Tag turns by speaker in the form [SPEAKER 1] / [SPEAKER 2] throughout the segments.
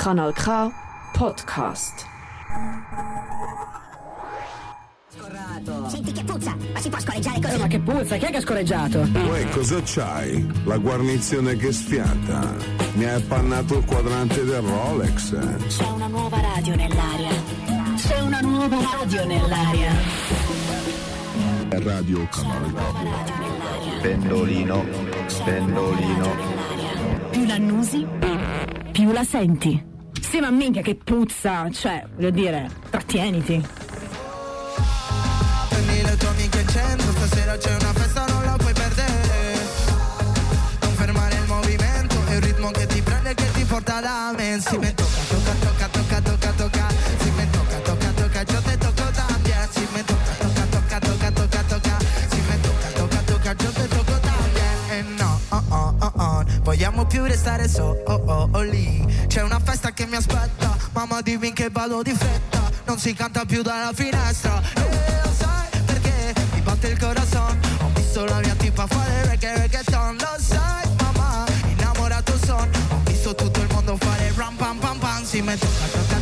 [SPEAKER 1] Kanal K Podcast.
[SPEAKER 2] Senti che puzza, ma si può scorreggiare così?
[SPEAKER 3] Ma che puzza, chi è che ha scorreggiato?
[SPEAKER 4] Uè, cosa c'hai? La guarnizione che sfiata. Mi hai appannato il quadrante del Rolex.
[SPEAKER 2] C'è una nuova radio nell'aria. C'è una nuova radio nell'aria.
[SPEAKER 4] Radio
[SPEAKER 2] nell'aria.
[SPEAKER 5] Pendolino, pendolino.
[SPEAKER 2] Più l'annusi, più la senti.
[SPEAKER 3] Sì, ma minchia che puzza, cioè, voglio dire, trattieniti.
[SPEAKER 6] Prendi le tue amiche in centro, stasera c'è una festa, non la puoi perdere. Non fermare il movimento, è il ritmo che ti prende e che ti porta da me. Vogliamo più restare so, oh lì. C'è una festa che mi aspetta, mamma dimmi che vado di fretta. Non si canta più dalla finestra. E lo sai perché mi batte il corazon Ho visto la mia tipa fare reggae reggaeton Lo sai mamma, innamorato son Ho visto tutto il mondo fare ram pam pam pam Si me tocca, tocca,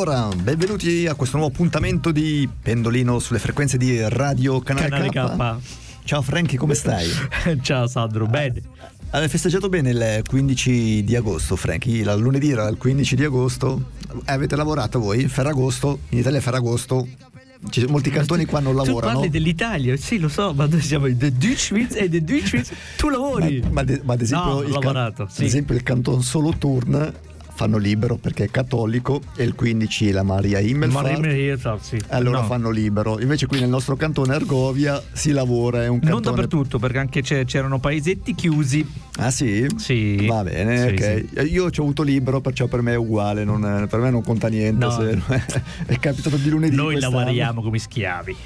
[SPEAKER 7] Allora, benvenuti a questo nuovo appuntamento di Pendolino sulle frequenze di Radio Canale,
[SPEAKER 8] Canale
[SPEAKER 7] K. Ciao Franchi, come stai?
[SPEAKER 8] Ciao Sandro, bene.
[SPEAKER 7] Hai festeggiato bene il 15 di agosto, Franchi? Il lunedì era il 15 di agosto. Eh, Avete lavorato voi? Ferragosto? In Italia è Ferragosto. Ci sono molti cantoni qua non
[SPEAKER 8] Tu
[SPEAKER 7] lavorano.
[SPEAKER 8] parli dell'Italia, sì lo so, ma noi siamo in The Deutschwitz e The Deutschwitz tu lavori.
[SPEAKER 7] Ma, ma ad- ma ad esempio,
[SPEAKER 8] No,
[SPEAKER 7] il, can-
[SPEAKER 8] lavorato,
[SPEAKER 7] ad
[SPEAKER 8] sì.
[SPEAKER 7] esempio il canton Solo Turn fanno libero perché è cattolico e il 15 la Maria Himmelfahrt.
[SPEAKER 8] Ma rimane io, sì.
[SPEAKER 7] Allora
[SPEAKER 8] No.
[SPEAKER 7] fanno libero. Invece qui nel nostro cantone Argovia si lavora, è un
[SPEAKER 8] Non
[SPEAKER 7] cantone...
[SPEAKER 8] dappertutto, perché anche c'erano paesetti chiusi.
[SPEAKER 7] Ah sì?
[SPEAKER 8] Sì.
[SPEAKER 7] Va bene,
[SPEAKER 8] Sì,
[SPEAKER 7] ok. Io ci ho avuto libero, perciò per me è uguale, non- per me non conta niente.
[SPEAKER 8] No.
[SPEAKER 7] se- è capitato di lunedì.
[SPEAKER 8] Noi lavoriamo come schiavi.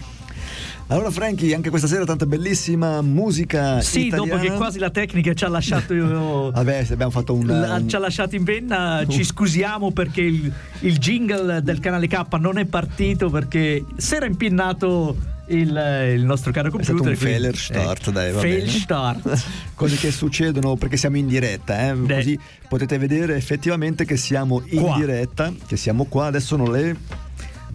[SPEAKER 7] Allora, Franchi, anche questa sera tanta bellissima musica.
[SPEAKER 8] Sì,
[SPEAKER 7] italiana.
[SPEAKER 8] dopo che quasi la tecnica ci ha lasciato.
[SPEAKER 7] Vabbè, se abbiamo fatto un.
[SPEAKER 8] la-
[SPEAKER 7] un-
[SPEAKER 8] ci ha lasciato in penna, ci scusiamo perché il, il jingle del canale K non è partito perché si era impinnato il, il nostro caro
[SPEAKER 7] È stato
[SPEAKER 8] computer.
[SPEAKER 7] un failure start,
[SPEAKER 8] eh,
[SPEAKER 7] dai, va
[SPEAKER 8] fail
[SPEAKER 7] bene.
[SPEAKER 8] start.
[SPEAKER 7] Cose che succedono perché siamo in diretta, eh? Così potete vedere effettivamente che siamo in
[SPEAKER 8] Qua.
[SPEAKER 7] diretta, che siamo qua, adesso sono le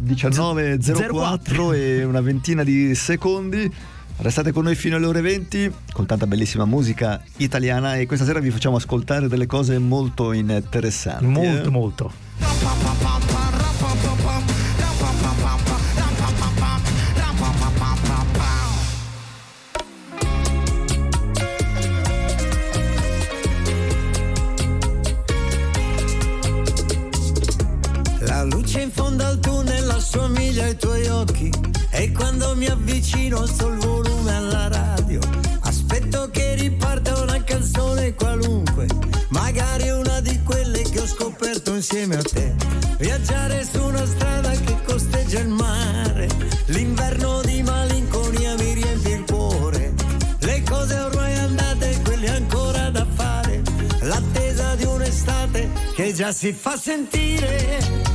[SPEAKER 7] 19.04
[SPEAKER 8] 04.
[SPEAKER 7] e una ventina di secondi. Restate con noi fino alle ore 20 con tanta bellissima musica italiana e questa sera vi facciamo ascoltare delle cose molto interessanti.
[SPEAKER 8] Molto,
[SPEAKER 7] eh.
[SPEAKER 8] molto.
[SPEAKER 9] Assomiglia ai tuoi occhi e quando mi avvicino il volume alla radio. Aspetto che riparta una canzone qualunque, magari una di quelle che ho scoperto insieme a te. Viaggiare su una strada che costeggia il mare, l'inverno di malinconia mi riempie il cuore. Le cose ormai andate, quelle ancora da fare, l'attesa di un'estate che già si fa sentire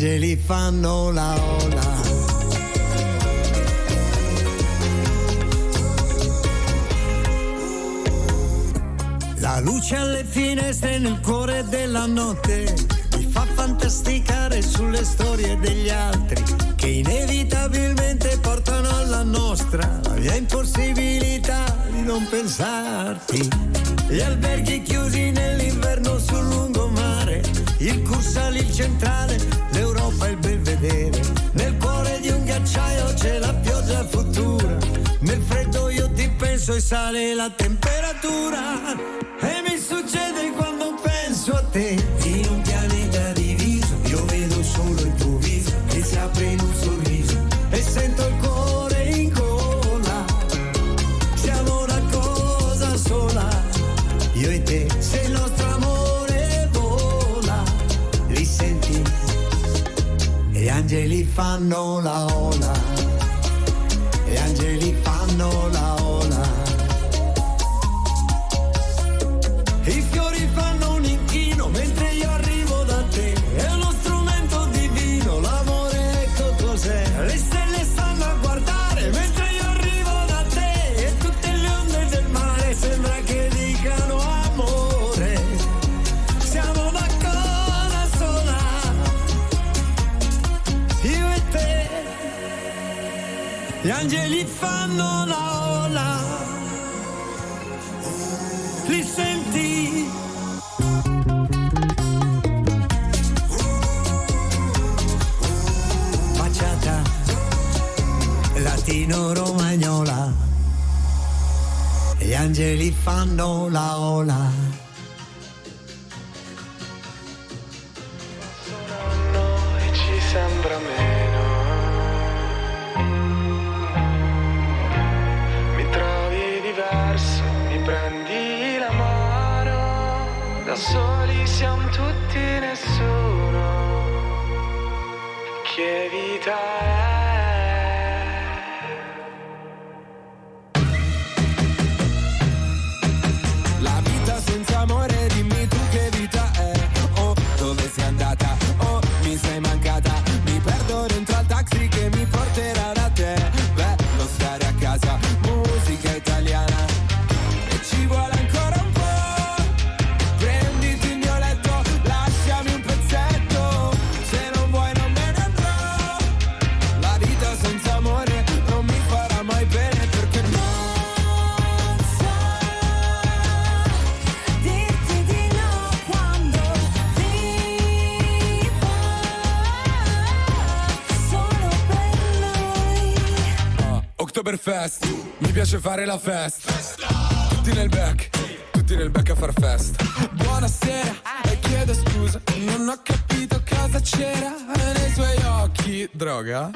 [SPEAKER 9] angeli fanno la ola La luce alle finestre nel cuore della notte mi fa fantasticare sulle storie degli altri che inevitabilmente portano alla nostra la mia impossibilità di non pensarti. Gli alberghi chiusi nell'inverno sul lungomare, il Cursale, il centrale, penso e sale la temperatura. E mi succede quando penso a te, in un pianeta diviso, io vedo solo il tuo viso che si apre in un sorriso e sento il cuore in gola. Siamo una cosa sola, io e te, se il nostro amore vola, li senti? E gli angeli fanno la ola, angeli fanno la ola
[SPEAKER 10] piace fare la festa. Tutti nel back, tutti nel back a far festa. Buonasera, e chiedo scusa, non ho capito cosa c'era nei suoi occhi. Droga?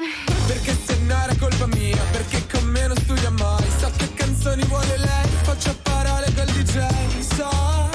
[SPEAKER 10] Perché se no era colpa mia, perché con me non studia mai. So che canzoni vuole lei, faccio parole col DJ. So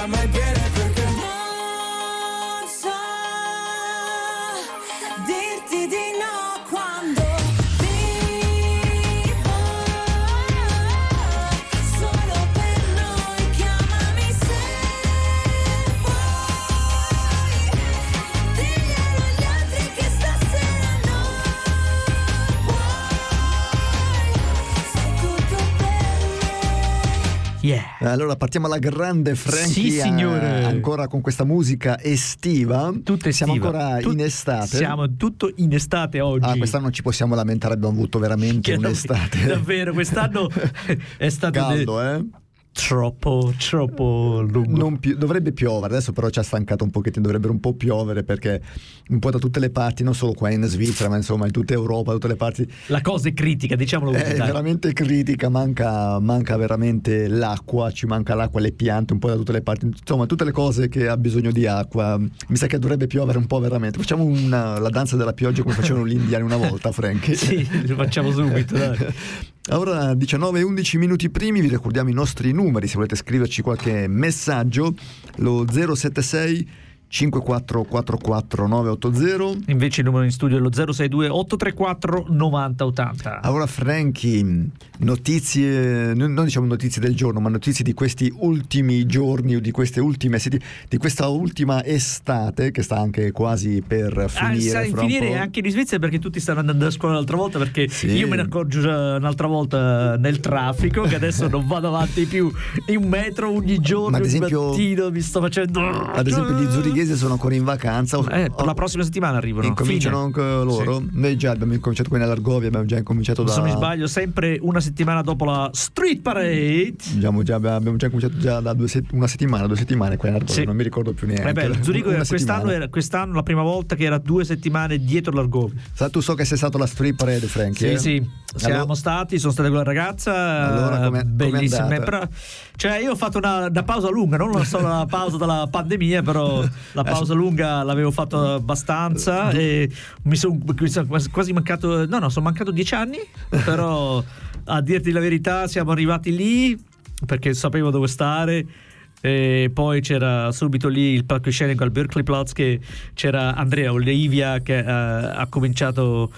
[SPEAKER 7] Allora partiamo alla grande Frankie
[SPEAKER 8] Sì, signore.
[SPEAKER 7] eh, ancora con questa musica estiva.
[SPEAKER 8] Tutta
[SPEAKER 7] Siamo
[SPEAKER 8] estiva.
[SPEAKER 7] ancora
[SPEAKER 8] Tut-
[SPEAKER 7] in estate.
[SPEAKER 8] Siamo tutto in estate oggi.
[SPEAKER 7] Ah, quest'anno non ci possiamo lamentare, abbiamo avuto veramente
[SPEAKER 8] Che
[SPEAKER 7] un'estate.
[SPEAKER 8] Davvero, quest'anno è stato de-
[SPEAKER 7] caldo, eh?
[SPEAKER 8] Troppo, troppo lungo.
[SPEAKER 7] Non pi- dovrebbe piovere, adesso però ci ha stancato un pochettino, dovrebbe un po' piovere perché un po' da tutte le parti, non solo qua in Svizzera, ma insomma in tutta Europa, da tutte le parti,
[SPEAKER 8] La cosa è critica, diciamolo così.
[SPEAKER 7] è
[SPEAKER 8] dai.
[SPEAKER 7] veramente critica, manca, manca veramente l'acqua, ci manca l'acqua, le piante, un po' da tutte le parti, insomma tutte le cose che ha bisogno di acqua. Mi sa che dovrebbe piovere un po' veramente. Facciamo una- la danza della pioggia come facevano gli indiani una volta, Frank.
[SPEAKER 8] Sì, lo facciamo subito. dai.
[SPEAKER 7] Ora 19 e 11 minuti primi, vi ricordiamo i nostri numeri, se volete scriverci qualche messaggio, lo 076 5444 980.
[SPEAKER 8] Invece il numero in studio è lo 062 834 9080.
[SPEAKER 7] Allora Franchi, notizie, non diciamo notizie del giorno, ma notizie di questi ultimi giorni o di queste ultime di questa ultima estate che sta anche quasi per
[SPEAKER 8] Ah,
[SPEAKER 7] finire. fra un
[SPEAKER 8] finire anche in Svizzera perché tutti stanno andando a scuola l'altra volta perché
[SPEAKER 7] Sì.
[SPEAKER 8] io me ne accorgo un'altra volta nel traffico che adesso non vado avanti più di un metro ogni giorno
[SPEAKER 7] Ma ad esempio-
[SPEAKER 8] mattino mi sto facendo
[SPEAKER 7] Ad esempio gli zurighesi sono ancora in vacanza.
[SPEAKER 8] Eh, la prossima settimana arrivano
[SPEAKER 7] Incominciano
[SPEAKER 8] Fine.
[SPEAKER 7] anche loro. Noi già abbiamo incominciato qui nell'Argovia, abbiamo già incominciato da...
[SPEAKER 8] se non mi sbaglio sempre una settimana dopo la Street Parade
[SPEAKER 7] Abbiamo già, abbiamo già cominciato già da due set- una settimana, due settimane qua in Argovia,
[SPEAKER 8] Sì.
[SPEAKER 7] non mi ricordo più neanche.
[SPEAKER 8] Eh beh, Zurigo quest'anno era quest'anno la prima volta che era due settimane dietro l'Argovia.
[SPEAKER 7] Sa, tu so che sei stato alla street parade, Frankie.
[SPEAKER 8] Sì,
[SPEAKER 7] eh?
[SPEAKER 8] sì, siamo
[SPEAKER 7] Allora-
[SPEAKER 8] stati, sono state con la ragazza,
[SPEAKER 7] Allora, com'è- com'è
[SPEAKER 8] bellissime.
[SPEAKER 7] andata?
[SPEAKER 8] Però, cioè, io ho fatto una, una pausa lunga, non la solo la pausa dalla pandemia, però la pausa lunga l'avevo fatto abbastanza e mi sono quasi mancato, no, no, sono mancato dieci anni, però a dirti la verità siamo arrivati lì perché sapevo dove stare. E poi c'era subito lì il palcoscenico al Berkeley Platz che c'era Andrea Olivia che eh, ha cominciato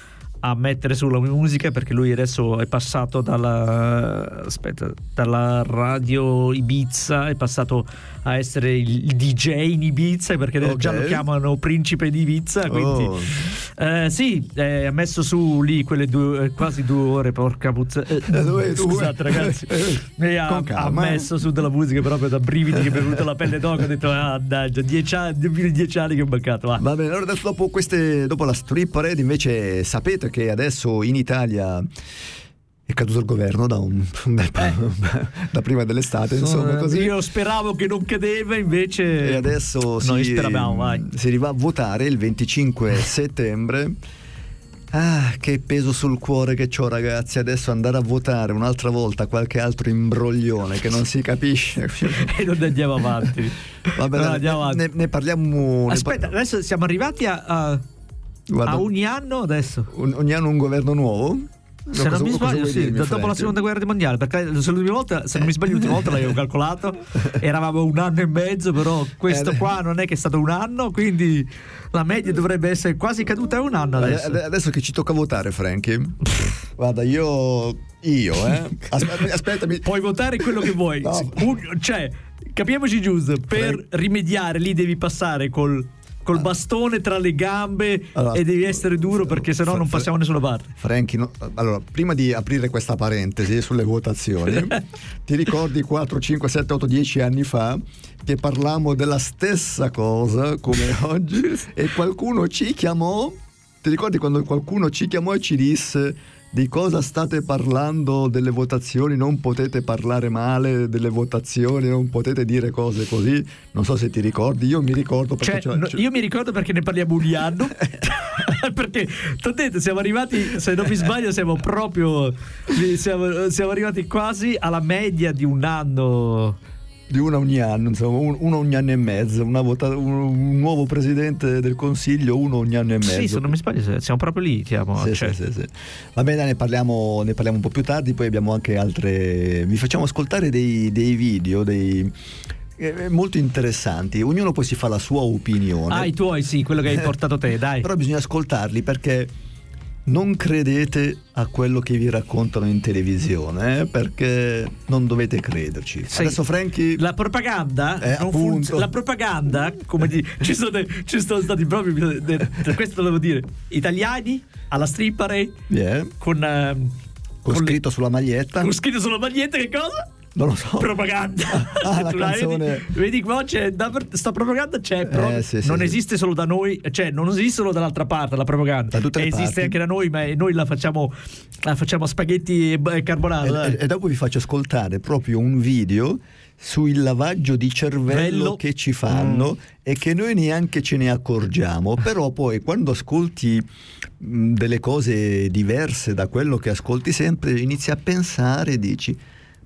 [SPEAKER 8] a mettere sulla musica perché lui adesso è passato dalla, aspetta, dalla radio Ibiza, è passato a essere il, DJ in Ibiza perché
[SPEAKER 7] Ok.
[SPEAKER 8] già lo chiamano principe di Ibiza. Quindi,
[SPEAKER 7] Oh.
[SPEAKER 8] eh, sì, eh, ha messo su lì quelle due, eh, quasi due ore, porca puzza. Eh,
[SPEAKER 7] due-
[SPEAKER 8] scusate
[SPEAKER 7] due.
[SPEAKER 8] ragazzi, e ha, ha
[SPEAKER 7] eh.
[SPEAKER 8] messo su della musica proprio da brividi che mi è venuta la pelle d'oca. Ho detto, ah, mannaggia, dieci anni, dieci anni che ho mancato. Va.
[SPEAKER 7] Va bene, allora adesso dopo, queste, dopo la street parade invece sapete che adesso in Italia è caduto il governo da, un, po', da prima dell'estate, insomma così.
[SPEAKER 8] Io speravo che non cadeva, invece.
[SPEAKER 7] E adesso
[SPEAKER 8] Noi
[SPEAKER 7] si,
[SPEAKER 8] speravamo, vai.
[SPEAKER 7] si arriva a votare il 25 settembre. Ah, che peso sul cuore che ho ragazzi, adesso andare a votare un'altra volta qualche altro imbroglione che non si capisce.
[SPEAKER 8] E non andiamo avanti.
[SPEAKER 7] Vabbè,
[SPEAKER 8] No,
[SPEAKER 7] dai,
[SPEAKER 8] andiamo avanti.
[SPEAKER 7] ne, ne parliamo. ne
[SPEAKER 8] Aspetta, adesso siamo arrivati a, a,
[SPEAKER 7] Guarda,
[SPEAKER 8] a ogni anno adesso.
[SPEAKER 7] un- ogni anno un governo nuovo?
[SPEAKER 8] Se non
[SPEAKER 7] Cosa-
[SPEAKER 8] mi
[SPEAKER 7] cosa
[SPEAKER 8] sbaglio, sì,
[SPEAKER 7] dirmi,
[SPEAKER 8] dopo la
[SPEAKER 7] Frank?
[SPEAKER 8] seconda guerra mondiale, perché se l'ultima volta, se non mi sbaglio, l'ultima volta l'avevo calcolato, eravamo un anno e mezzo, però questo
[SPEAKER 7] Eh,
[SPEAKER 8] qua non è che è stato un anno, quindi la media dovrebbe essere quasi caduta a un anno adesso.
[SPEAKER 7] Ade- Adesso che ci tocca votare, Frankie. Guarda, io. Io, eh. Aspetta, aspettami.
[SPEAKER 8] Puoi votare quello che vuoi.
[SPEAKER 7] No.
[SPEAKER 8] Un- cioè, capiamoci giusto, per rimediare lì devi passare col, col bastone tra le gambe
[SPEAKER 7] Allora,
[SPEAKER 8] e devi essere duro perché sennò non passiamo da nessuna parte.
[SPEAKER 7] Franchi, no- allora, prima di aprire questa parentesi sulle votazioni, ti ricordi 4, 5, 7, 8, 10 anni fa che parlammo della stessa cosa come oggi e qualcuno ci chiamò, ti ricordi quando qualcuno ci chiamò e ci disse di cosa state parlando delle votazioni, non potete parlare male delle votazioni, non potete dire cose così, non so se ti ricordi, io mi ricordo perché
[SPEAKER 8] Cioè,
[SPEAKER 7] c'ho-
[SPEAKER 8] io mi ricordo perché ne parliamo ogni anno. perché ti ho detto, siamo arrivati, se non mi sbaglio, siamo proprio. Siamo, siamo arrivati quasi alla media di un anno.
[SPEAKER 7] Di una ogni anno, insomma, un- uno ogni anno e mezzo, una vota- un, un nuovo presidente del consiglio, uno ogni anno e mezzo.
[SPEAKER 8] Sì, se non mi sbaglio, siamo proprio lì. Siamo,
[SPEAKER 7] Sì,
[SPEAKER 8] cioè,
[SPEAKER 7] sì, sì, sì. Va bene, ne parliamo, ne parliamo un po' più tardi, poi abbiamo anche altre... Vi facciamo ascoltare dei, dei video, dei... eh, molto interessanti, ognuno poi si fa la sua opinione.
[SPEAKER 8] Ah, i tuoi, sì, quello che hai portato te, dai.
[SPEAKER 7] Però bisogna ascoltarli perché non credete a quello che vi raccontano in televisione, eh, perché non dovete crederci.
[SPEAKER 8] Sì.
[SPEAKER 7] Adesso Franchi...
[SPEAKER 8] La propaganda,
[SPEAKER 7] Eh,
[SPEAKER 8] funziona- la propaganda, come di, ci, sono, ci sono stati proprio, questo devo dire, italiani alla parade
[SPEAKER 7] Yeah.
[SPEAKER 8] con, ehm,
[SPEAKER 7] Con
[SPEAKER 8] con le-
[SPEAKER 7] scritto sulla maglietta.
[SPEAKER 8] con scritto sulla maglietta che cosa?
[SPEAKER 7] Non lo so.
[SPEAKER 8] propaganda.
[SPEAKER 7] Ah, la canzone.
[SPEAKER 8] Vedi, vedi qua c'è daver- sta propaganda c'è, però
[SPEAKER 7] Eh, sì, sì,
[SPEAKER 8] non
[SPEAKER 7] sì.
[SPEAKER 8] esiste solo da noi, cioè non esiste solo dall'altra parte la propaganda.
[SPEAKER 7] Da
[SPEAKER 8] esiste
[SPEAKER 7] parti.
[SPEAKER 8] anche da noi, ma noi la facciamo la facciamo a spaghetti e e carbonara.
[SPEAKER 7] E, e- e dopo vi faccio ascoltare proprio un video sul lavaggio di cervello
[SPEAKER 8] Bello.
[SPEAKER 7] che ci fanno e che noi neanche ce ne accorgiamo, però poi quando ascolti mh, delle cose diverse da quello che ascolti sempre, inizi a pensare e dici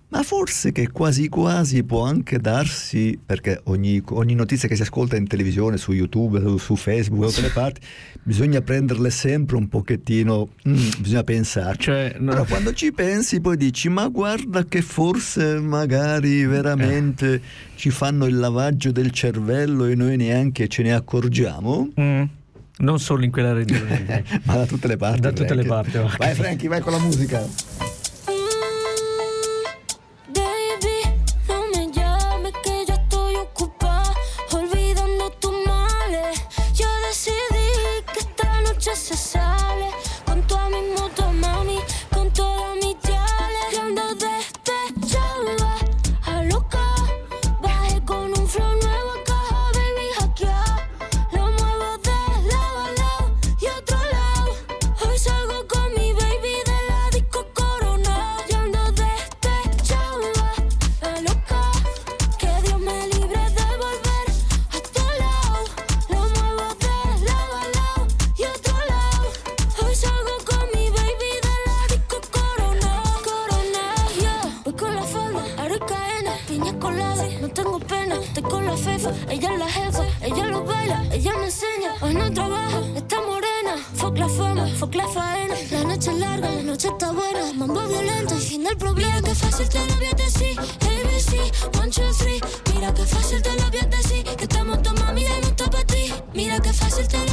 [SPEAKER 7] ma forse che quasi quasi può anche darsi, perché ogni, ogni notizia che si ascolta in televisione, su YouTube, su, Facebook, da tutte le parti, bisogna prenderle sempre un pochettino, mm, bisogna pensarci.
[SPEAKER 8] Cioè, no.
[SPEAKER 7] Però quando ci pensi poi dici ma guarda che forse magari veramente ci fanno il lavaggio del cervello e noi neanche ce ne accorgiamo.
[SPEAKER 8] Mm. Non solo in quella regione.
[SPEAKER 7] ma da tutte le parti.
[SPEAKER 8] Da tutte le parti, va.
[SPEAKER 7] Vai Frankie, vai con la musica.
[SPEAKER 11] Con la fefa. Ella es la jefa, ella lo baila, ella me enseña. Hoy no trabaja, está morena. Fuck la fama, fuck la faena. La noche es larga, la noche está buena. Mambo violento, el fin del problema. Mira que fácil te lo voy a decir. ABC, one, two, three. Mira que fácil te lo voy a decir. Que estamos tu mami y no está para ti. Mira que fácil te lo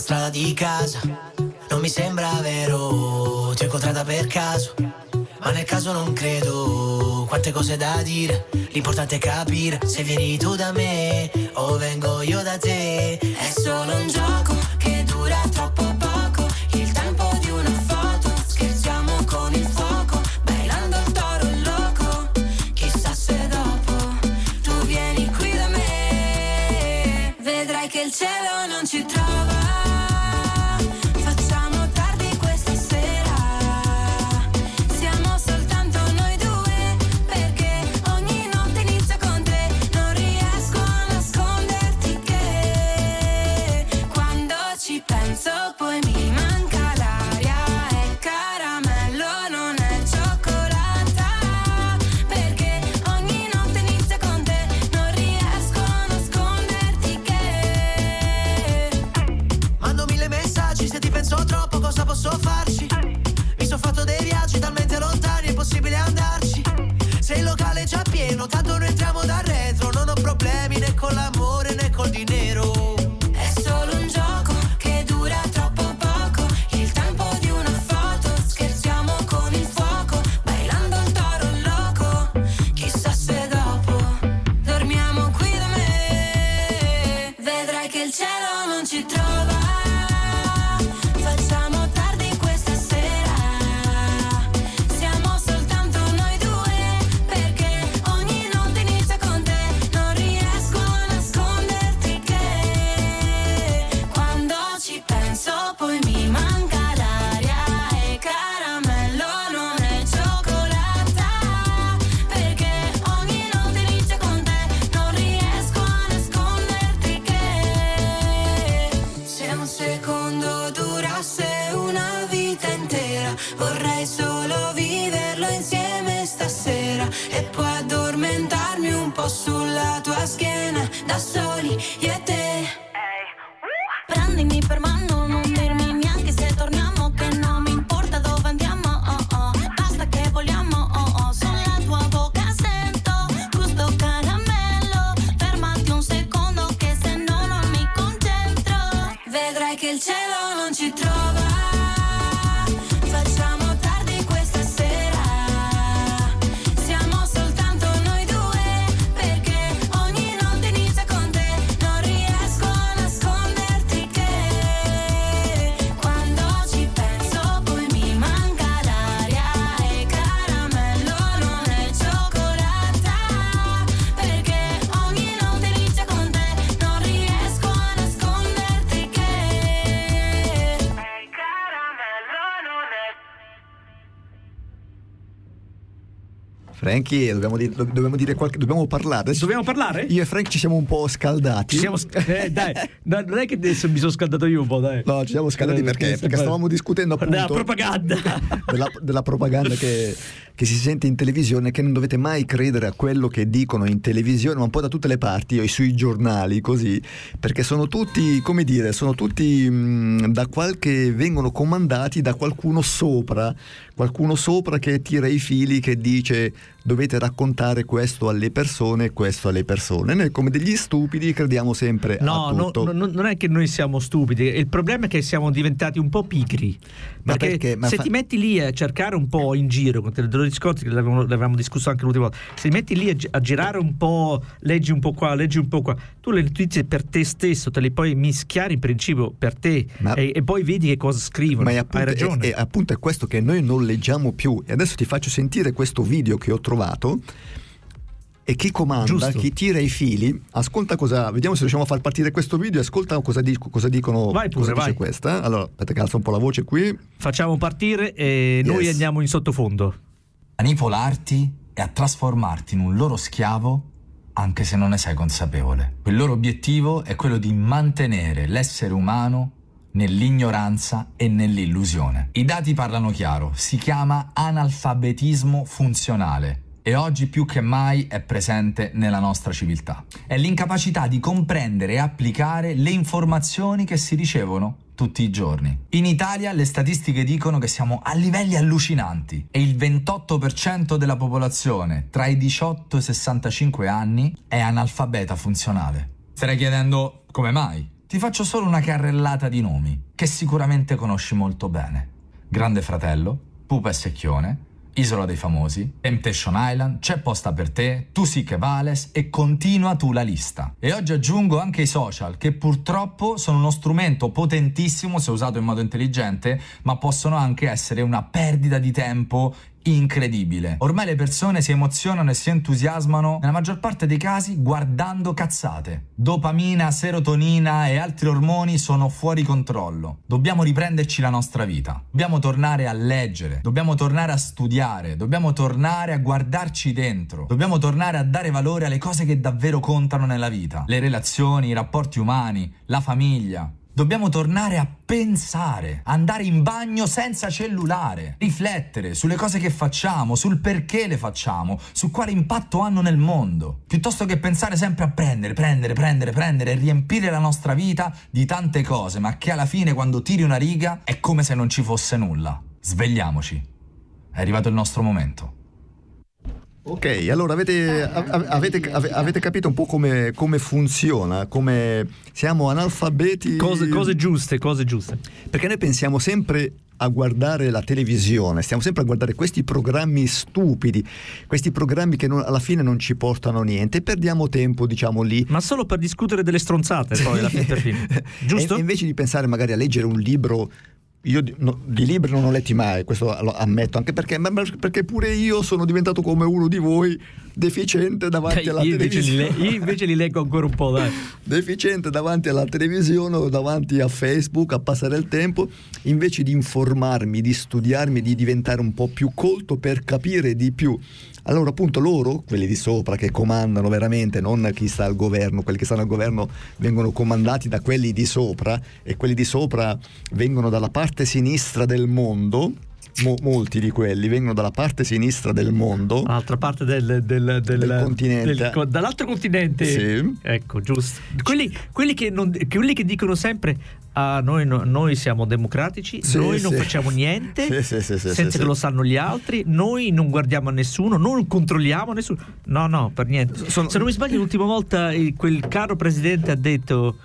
[SPEAKER 12] strada di casa, non mi sembra vero, ti ho incontrata per caso, ma nel caso non credo, quante cose da dire, l'importante è capire se vieni tu da me o vengo io da te, è solo un gioco che dura troppo poco, il tempo di una foto, scherziamo con il fuoco, bailando il toro loco, chissà se dopo tu vieni qui da me, vedrai che il cielo non ci
[SPEAKER 7] Frankie, dobbiamo dire, dobbiamo dire qualche, dobbiamo parlare.
[SPEAKER 8] Dobbiamo parlare?
[SPEAKER 7] Io e Frank ci siamo un po' scaldati.
[SPEAKER 8] Siamo eh, dai, no, non è che adesso mi sono scaldato io un po', dai.
[SPEAKER 7] No, ci siamo scaldati
[SPEAKER 8] Eh,
[SPEAKER 7] perché,
[SPEAKER 8] perché
[SPEAKER 7] perché stavamo discutendo appunto
[SPEAKER 8] Della propaganda.
[SPEAKER 7] della, della propaganda che, che si sente in televisione, che non dovete mai credere a quello che dicono in televisione, ma un po' da tutte le parti, o sui giornali, così, perché sono tutti, come dire, sono tutti mh, da qualche, vengono comandati da qualcuno sopra, qualcuno sopra che tira i fili, che dice dovete raccontare questo alle persone e questo alle persone. Noi come degli stupidi crediamo sempre
[SPEAKER 8] No,
[SPEAKER 7] a
[SPEAKER 8] no, no, non è che noi siamo stupidi, il problema è che siamo diventati un po' pigri.
[SPEAKER 7] Ma
[SPEAKER 8] Perché,
[SPEAKER 7] perché? Ma
[SPEAKER 8] se
[SPEAKER 7] fa-
[SPEAKER 8] ti metti lì a cercare un po' in giro, con te lo discorsi che l'avevamo, l'avevamo discusso anche l'ultima volta, se ti metti lì a, a girare un po', leggi un po' qua, leggi un po' qua, tu le notizie per te stesso te le puoi mischiare in principio per te
[SPEAKER 7] Ma-
[SPEAKER 8] e, e poi vedi che cosa scrivono.
[SPEAKER 7] Ma è
[SPEAKER 8] Hai
[SPEAKER 7] appunto,
[SPEAKER 8] ragione.
[SPEAKER 7] è- è appunto è questo che noi non leggiamo più. E adesso ti faccio sentire questo video che ho trovato. E chi comanda,
[SPEAKER 8] Giusto.
[SPEAKER 7] chi tira i fili, ascolta cosa. Vediamo se riusciamo a far partire questo video. Ascolta cosa, di- cosa dicono.
[SPEAKER 8] Vai pure,
[SPEAKER 7] cosa dice
[SPEAKER 8] vai.
[SPEAKER 7] questa. Allora, aspetta che alzo un po' la voce qui.
[SPEAKER 8] Facciamo partire e noi
[SPEAKER 7] Yes.
[SPEAKER 8] andiamo in sottofondo.
[SPEAKER 13] manipolarti e a trasformarti in un loro schiavo anche se non ne sei consapevole. Il loro obiettivo è quello di mantenere l'essere umano nell'ignoranza e nell'illusione. I dati parlano chiaro, si chiama analfabetismo funzionale e oggi più che mai è presente nella nostra civiltà. È l'incapacità di comprendere e applicare le informazioni che si ricevono tutti i giorni. In Italia le statistiche dicono che siamo a livelli allucinanti e il 28% della popolazione tra i 18 e i 65 anni è analfabeta funzionale. Starei chiedendo come mai? Ti faccio solo una carrellata di nomi che sicuramente conosci molto bene. Grande Fratello, Pupa e Secchione, Isola dei Famosi, Temptation Island, C'è posta per te, Tu sì che vales e continua tu la lista. E oggi aggiungo anche i social che purtroppo sono uno strumento potentissimo se usato in modo intelligente, ma possono anche essere una perdita di tempo incredibile. Ormai le persone si emozionano e si entusiasmano nella maggior parte dei casi guardando cazzate. Dopamina, serotonina e altri ormoni sono fuori controllo. Dobbiamo riprenderci la nostra vita. Dobbiamo tornare a leggere, dobbiamo tornare a studiare, dobbiamo tornare a guardarci dentro. Dobbiamo tornare a dare valore alle cose che davvero contano nella vita. Le relazioni, i rapporti umani, la famiglia. Dobbiamo tornare a pensare, andare in bagno senza cellulare, riflettere sulle cose che facciamo, sul perché le facciamo, su quale impatto hanno nel mondo, piuttosto che pensare sempre a prendere, prendere, prendere, prendere e riempire la nostra vita di tante cose, ma che alla fine quando tiri una riga è come se non ci fosse nulla. Svegliamoci. È arrivato il nostro momento.
[SPEAKER 7] Ok, allora avete, avete, ave- avete capito un po' come, come funziona, come siamo analfabeti.
[SPEAKER 8] Cose, cose giuste, cose giuste.
[SPEAKER 7] Perché noi pensiamo sempre a guardare la televisione, stiamo sempre a guardare questi programmi stupidi, questi programmi che non- alla fine non ci portano a niente e perdiamo tempo, diciamo lì.
[SPEAKER 8] Ma solo per discutere delle stronzate, poi alla fine. Giusto?
[SPEAKER 7] E invece di pensare magari a leggere un libro, io di, no, di libri non ho letti mai, questo lo ammetto, anche perché, perché pure io sono diventato come uno di voi, deficiente davanti alla
[SPEAKER 8] io, invece li
[SPEAKER 7] televisione.
[SPEAKER 8] le- io invece li leggo ancora un po', dai.
[SPEAKER 7] deficiente davanti alla televisione o davanti a Facebook a passare il tempo, invece di informarmi, di studiarmi, di diventare un po' più colto per capire di più. Allora appunto loro, quelli di sopra che comandano veramente, non chi sta al governo, quelli che stanno al governo vengono comandati da quelli di sopra e quelli di sopra vengono dalla parte sinistra del mondo. Mo- molti di quelli vengono dalla parte sinistra del mondo,
[SPEAKER 8] Dall'altra parte del, del- del-
[SPEAKER 7] Del continente.
[SPEAKER 8] dall'altro continente.
[SPEAKER 7] Sì.
[SPEAKER 8] Ecco, giusto. Quelli, quelli che non- quelli che dicono sempre: "Ah, noi, no- noi siamo democratici,
[SPEAKER 7] Sì,
[SPEAKER 8] noi non
[SPEAKER 7] sì.
[SPEAKER 8] facciamo niente senza che lo sanno gli altri, noi non guardiamo a nessuno, non controlliamo nessuno. No, no, per niente. Se non mi sbaglio, l'ultima volta il- quel caro presidente ha detto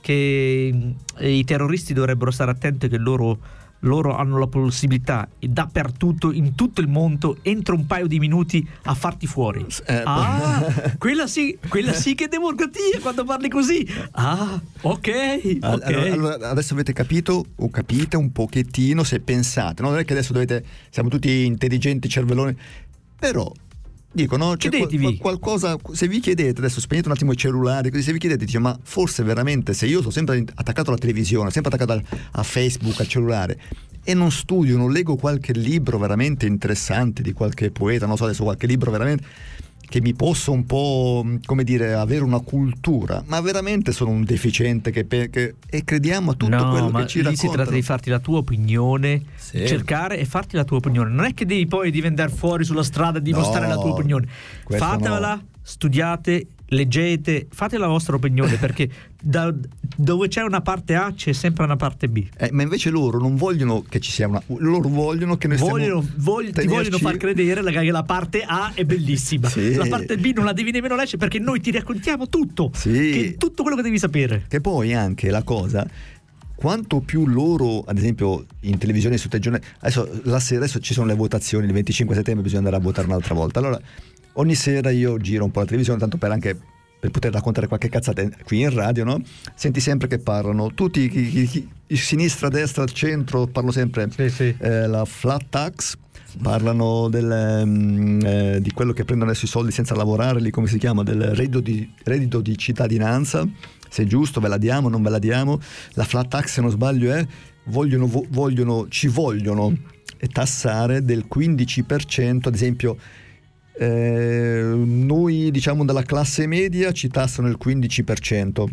[SPEAKER 8] che mm, i terroristi dovrebbero stare attenti che loro, loro hanno la possibilità dappertutto, in tutto il mondo, entro un paio di minuti a farti fuori.
[SPEAKER 7] Eh,
[SPEAKER 8] ah, quella sì, quella sì che è democrazia quando parli così. Ah, ok,
[SPEAKER 7] All-
[SPEAKER 8] ok.
[SPEAKER 7] Allora, allora, adesso avete capito o capite un pochettino se pensate, no? non è che adesso dovete, siamo tutti intelligenti, cervelloni, però dico, no?
[SPEAKER 8] Chiedetevi.
[SPEAKER 7] qual- qualcosa, se vi chiedete, adesso spegnete un attimo i cellulari, così se vi chiedete, dice, ma forse veramente se io sono sempre attaccato alla televisione, sempre attaccato al- a Facebook, al cellulare, e non studio, non leggo qualche libro veramente interessante di qualche poeta, non so adesso qualche libro veramente che mi possa un po', come dire, avere una cultura, ma veramente sono un deficiente che, che- e crediamo a tutto
[SPEAKER 8] no,
[SPEAKER 7] quello che ci
[SPEAKER 8] lì si
[SPEAKER 7] raccontano.
[SPEAKER 8] tratta di farti la tua opinione,
[SPEAKER 7] Sì.
[SPEAKER 8] cercare e farti la tua opinione. Non è che devi poi devi andare fuori sulla strada e dimostrare
[SPEAKER 7] No,
[SPEAKER 8] la tua opinione. Fatevela,
[SPEAKER 7] no.
[SPEAKER 8] studiate, leggete, fate la vostra opinione perché da- dove c'è una parte A c'è sempre una parte B.
[SPEAKER 7] Eh, ma invece loro non vogliono che ci sia una... Loro vogliono che noi
[SPEAKER 8] Vogliono,
[SPEAKER 7] stiamo
[SPEAKER 8] vogl- ti
[SPEAKER 7] tenerci-
[SPEAKER 8] vogliono far credere che la parte A è bellissima,
[SPEAKER 7] Sì.
[SPEAKER 8] la parte B non la devi nemmeno leggere perché noi ti raccontiamo tutto,
[SPEAKER 7] Sì.
[SPEAKER 8] tutto quello che devi sapere.
[SPEAKER 7] Che poi anche la cosa, quanto più loro, ad esempio in televisione su telegiornali, adesso, la sera, adesso ci sono le votazioni, il 25 settembre bisogna andare a votare un'altra volta. Allora, ogni sera io giro un po' la televisione, tanto per anche per poter raccontare qualche cazzata qui in radio, no? Senti sempre che parlano, tutti, chi, chi- chi- sinistra, destra, centro, parlo sempre eh, la flat tax, parlano del, mm, eh, di quello che prendono adesso i soldi senza lavorare, lì come si chiama, del reddito di, reddito di cittadinanza, se è giusto, ve la diamo, non ve la diamo. La flat tax, se non sbaglio, è vogliono, vo- vogliono, ci vogliono tassare del 15%, ad esempio. Eh, noi diciamo dalla classe media ci tassano il 15%,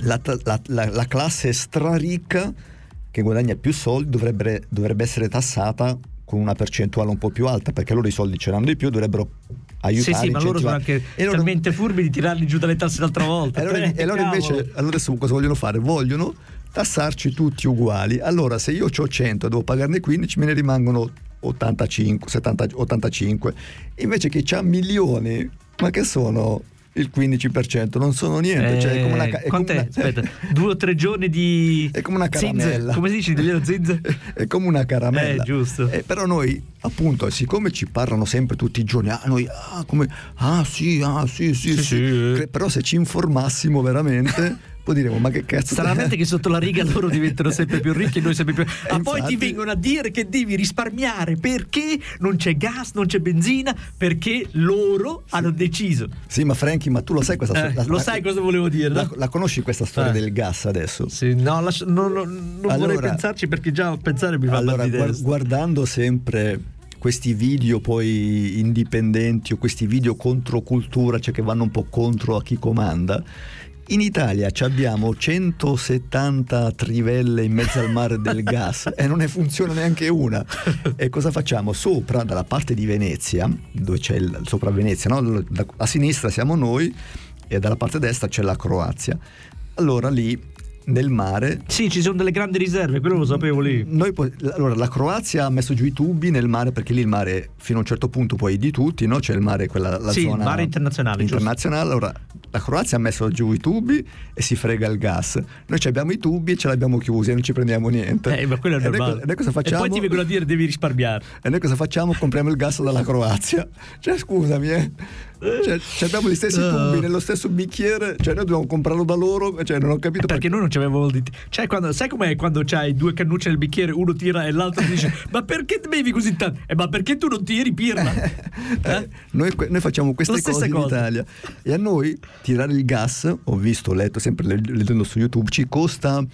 [SPEAKER 7] la, la- la- la classe straricca che guadagna più soldi dovrebbe, dovrebbe essere tassata con una percentuale un po' più alta perché loro i soldi ce l'hanno di più dovrebbero aiutare
[SPEAKER 8] sì, sì, ma loro sono anche
[SPEAKER 7] E loro-
[SPEAKER 8] talmente furbi di tirarli giù dalle tasse l'altra volta.
[SPEAKER 7] e allora,
[SPEAKER 8] Eh,
[SPEAKER 7] e allora
[SPEAKER 8] cavolo.
[SPEAKER 7] invece allora adesso cosa vogliono fare? Vogliono tassarci tutti uguali. Allora se io ho 100 e devo pagarne 15 me ne rimangono 85, 70, 85. Invece che c'ha milioni, ma che sono il 15%? Non sono niente. cioè, è come una, ca-
[SPEAKER 8] Eh,
[SPEAKER 7] è come una-
[SPEAKER 8] Aspetta, due o tre giorni di.
[SPEAKER 7] È come una
[SPEAKER 8] zinze.
[SPEAKER 7] caramella.
[SPEAKER 8] Come si dice in zinze?
[SPEAKER 7] è come una caramella.
[SPEAKER 8] Eh, giusto.
[SPEAKER 7] Eh, però noi, appunto, siccome ci parlano sempre tutti i giorni, ah, noi, ah, come, ah, sì, ah, sì, sì, sì.
[SPEAKER 8] Sì, sì, eh.
[SPEAKER 7] Però se ci informassimo veramente, poi diremo, ma che cazzo
[SPEAKER 8] Stranamente che sotto la riga loro diventano sempre più ricchi e noi sempre più. Ma poi ti
[SPEAKER 7] infatti-
[SPEAKER 8] vengono a dire che devi risparmiare perché non c'è gas, non c'è benzina, perché loro hanno deciso.
[SPEAKER 7] Sì, ma Franky, ma tu lo sai questa
[SPEAKER 8] Eh,
[SPEAKER 7] storia?
[SPEAKER 8] lo sai cosa volevo dire?
[SPEAKER 7] La, la conosci questa storia
[SPEAKER 8] Eh.
[SPEAKER 7] del gas adesso?
[SPEAKER 8] Sì, no, lascia- no, no, non vorrei
[SPEAKER 7] Allora-
[SPEAKER 8] pensarci perché già a pensare mi fa
[SPEAKER 7] Allora,
[SPEAKER 8] mal di
[SPEAKER 7] guar-
[SPEAKER 8] testa.
[SPEAKER 7] guardando sempre questi video poi indipendenti o questi video contro cultura, cioè che vanno un po' contro a chi comanda, in Italia ci abbiamo 170 trivelle in mezzo al mare del gas e non ne funziona neanche una. E cosa facciamo? Sopra, dalla parte di Venezia, dove c'è il, sopra Venezia, no? A sinistra siamo noi e dalla parte destra c'è la Croazia. Allora lì nel mare
[SPEAKER 8] Sì, ci sono delle grandi riserve, quello lo sapevo lì.
[SPEAKER 7] noi allora, la Croazia ha messo giù i tubi nel mare perché lì il mare fino a un certo punto poi di tutti, no? C'è il mare, quella, la
[SPEAKER 8] Sì, il
[SPEAKER 7] zona
[SPEAKER 8] mare internazionale, giusto.
[SPEAKER 7] internazionale. Allora, la Croazia ha messo giù i tubi e si frega il gas. Noi abbiamo i tubi e ce li abbiamo chiusi e non ci prendiamo niente.
[SPEAKER 8] Eh, ma quello è
[SPEAKER 7] E noi
[SPEAKER 8] normale.
[SPEAKER 7] E noi cosa
[SPEAKER 8] E
[SPEAKER 7] facciamo?
[SPEAKER 8] poi ti vengono a dire devi risparmiare.
[SPEAKER 7] E noi cosa facciamo? Compriamo il gas dalla Croazia. Cioè, scusami, eh. Cioè, abbiamo gli stessi
[SPEAKER 8] Uh.
[SPEAKER 7] tubi nello stesso bicchiere, cioè noi dobbiamo comprarlo da loro, cioè non ho capito
[SPEAKER 8] Perché noi non ci avevamo il Cioè, quando, sai com'è quando c'hai due cannucce nel bicchiere, uno tira e l'altro dice: Ma perché bevi così tanto? Eh, ma perché tu non tiri pirla?
[SPEAKER 7] Eh, noi, noi facciamo queste cose in
[SPEAKER 8] cosa.
[SPEAKER 7] Italia e a noi tirare il gas, ho visto, ho letto sempre le- leggendo su YouTube, ci costa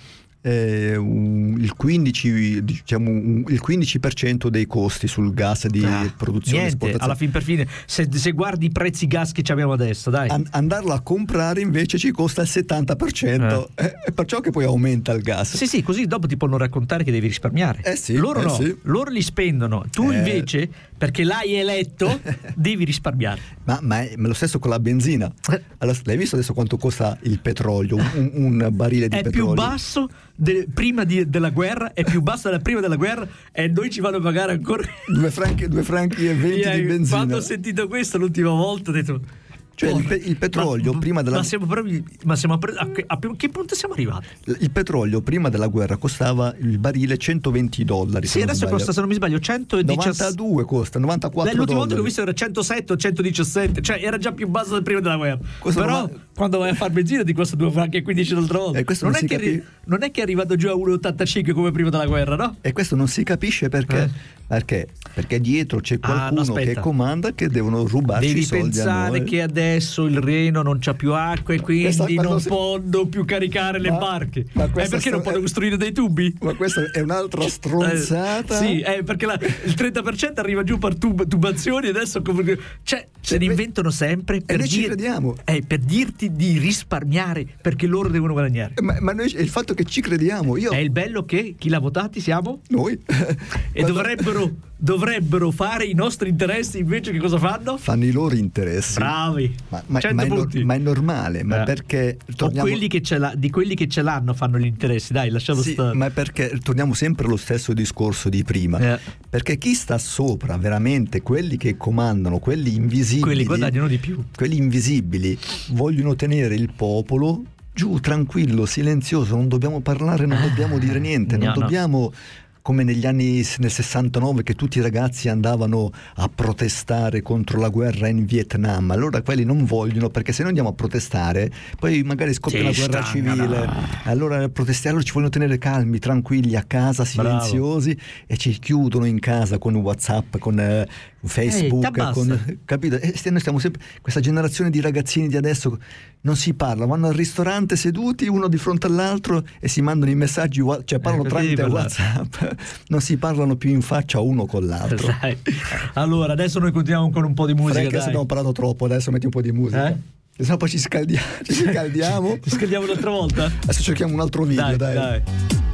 [SPEAKER 7] eh, un- il, 15, diciamo, il 15% dei costi sul gas di
[SPEAKER 8] Ah,
[SPEAKER 7] produzione
[SPEAKER 8] Niente,
[SPEAKER 7] esportazione.
[SPEAKER 8] alla fin per fine, se, se guardi i prezzi gas che abbiamo adesso, dai.
[SPEAKER 7] An- andarla a comprare invece ci costa il 70%, eh, è perciò che poi aumenta il gas.
[SPEAKER 8] Sì, sì, così dopo ti possono raccontare che devi risparmiare.
[SPEAKER 7] Eh sì,
[SPEAKER 8] loro
[SPEAKER 7] eh
[SPEAKER 8] no,
[SPEAKER 7] sì.
[SPEAKER 8] loro li spendono. Tu
[SPEAKER 7] Eh.
[SPEAKER 8] invece, perché l'hai eletto, devi risparmiare.
[SPEAKER 7] Ma, ma è ma lo stesso con la benzina. Allora, l'hai visto adesso quanto costa il petrolio? Un, un- barile di
[SPEAKER 8] È
[SPEAKER 7] petrolio?
[SPEAKER 8] più basso de- prima di- della guerra, è più basso della prima della guerra e noi ci vanno a pagare ancora.
[SPEAKER 7] Due franchi, due franchi e 20
[SPEAKER 8] Io,
[SPEAKER 7] di benzina.
[SPEAKER 8] Quando ho sentito questo l'ultima volta ho detto...
[SPEAKER 7] Cioè, il,
[SPEAKER 8] "Porra,
[SPEAKER 7] pe- il petrolio
[SPEAKER 8] ma,
[SPEAKER 7] prima della
[SPEAKER 8] Ma siamo proprio... Ma siamo a, pre- a che- a che punto siamo arrivati?
[SPEAKER 7] il petrolio prima della guerra costava il barile 120 dollari.
[SPEAKER 8] Sì, adesso costa, se non mi sbaglio, 117...
[SPEAKER 7] 92 costa, 94
[SPEAKER 8] Beh, l'ultima volta
[SPEAKER 7] dollari.
[SPEAKER 8] che ho visto era 107 o 117, cioè era già più basso del prima della guerra.
[SPEAKER 7] Questo
[SPEAKER 8] Però
[SPEAKER 7] non
[SPEAKER 8] quando vai a fare benzina ti costa due franchi e 15 l'altra volta.
[SPEAKER 7] Eh, questo
[SPEAKER 8] non,
[SPEAKER 7] non
[SPEAKER 8] è
[SPEAKER 7] capi-
[SPEAKER 8] non è che è arrivato giù a 1,85 come prima della guerra, no?
[SPEAKER 7] E questo non si capisce perché.
[SPEAKER 8] Eh.
[SPEAKER 7] Perché? Perché dietro c'è
[SPEAKER 8] Ah, no,
[SPEAKER 7] qualcuno che comanda che devono rubarci i
[SPEAKER 8] Devi
[SPEAKER 7] soldi a
[SPEAKER 8] pensare che adesso il Reno non c'ha più acqua e quindi
[SPEAKER 7] Questa-
[SPEAKER 8] non
[SPEAKER 7] si-
[SPEAKER 8] più caricare le
[SPEAKER 7] Ma-
[SPEAKER 8] barche.
[SPEAKER 7] ma
[SPEAKER 8] Eh,
[SPEAKER 7] questa
[SPEAKER 8] perché non
[SPEAKER 7] sto-
[SPEAKER 8] possono costruire dei tubi?
[SPEAKER 7] Ma questa è un'altra stronzata.
[SPEAKER 8] Eh, sì, eh, perché la- il 30% arriva giù per tub- tubazioni e adesso come- cioè, se ne inventano sempre per, dir- eh, per dirti di risparmiare perché loro devono guadagnare.
[SPEAKER 7] Ma, ma noi è il fatto che ci crediamo. Io,
[SPEAKER 8] È il bello che chi l'ha votati siamo
[SPEAKER 7] noi.
[SPEAKER 8] e dovrebbero, dovrebbero fare i nostri interessi invece che cosa fanno?
[SPEAKER 7] fanno i loro interessi.
[SPEAKER 8] Bravi.
[SPEAKER 7] Ma, ma-
[SPEAKER 8] 100
[SPEAKER 7] ma è, nor- ma è normale, ma
[SPEAKER 8] Eh.
[SPEAKER 7] perché torniamo,
[SPEAKER 8] quelli che ce l'ha- di quelli che ce l'hanno fanno gli interessi, dai, lasciamo
[SPEAKER 7] Sì,
[SPEAKER 8] stare.
[SPEAKER 7] ma perché torniamo sempre allo stesso discorso di prima.
[SPEAKER 8] Eh.
[SPEAKER 7] Perché chi sta sopra, veramente, quelli che comandano, quelli invisibili,
[SPEAKER 8] Quelli guadagnano di più.
[SPEAKER 7] quelli invisibili, vogliono tenere il popolo giù, tranquillo, silenzioso, non dobbiamo parlare, non dobbiamo dire niente, non
[SPEAKER 8] Ah, no, no.
[SPEAKER 7] dobbiamo come negli anni nel 69 che tutti i ragazzi andavano a protestare contro la guerra in Vietnam. Allora quelli non vogliono perché se noi andiamo a protestare, poi magari scoppia una guerra civile. Allora protestiamo, allora ci vogliono tenere calmi, tranquilli a casa,
[SPEAKER 8] Bravo.
[SPEAKER 7] silenziosi e ci chiudono in casa con WhatsApp, con eh, Facebook,
[SPEAKER 8] t'abbassa.
[SPEAKER 7] con, capito? E st- noi stiamo sempre questa generazione di ragazzini di adesso non si parla, vanno al ristorante seduti uno di fronte all'altro e si mandano i messaggi, cioè parlano
[SPEAKER 8] Eh,
[SPEAKER 7] tramite. WhatsApp, non si parlano più in faccia uno con l'altro.
[SPEAKER 8] Dai. Allora, adesso noi continuiamo con un po' di musica. Dai.
[SPEAKER 7] adesso abbiamo parlato troppo, adesso metti un po' di musica.
[SPEAKER 8] Eh?
[SPEAKER 7] Se no poi ci scaldiamo. Ci scaldiamo.
[SPEAKER 8] Ci scaldiamo un'altra volta?
[SPEAKER 7] Adesso cerchiamo un altro video,
[SPEAKER 8] Dai,
[SPEAKER 7] dai.
[SPEAKER 8] dai.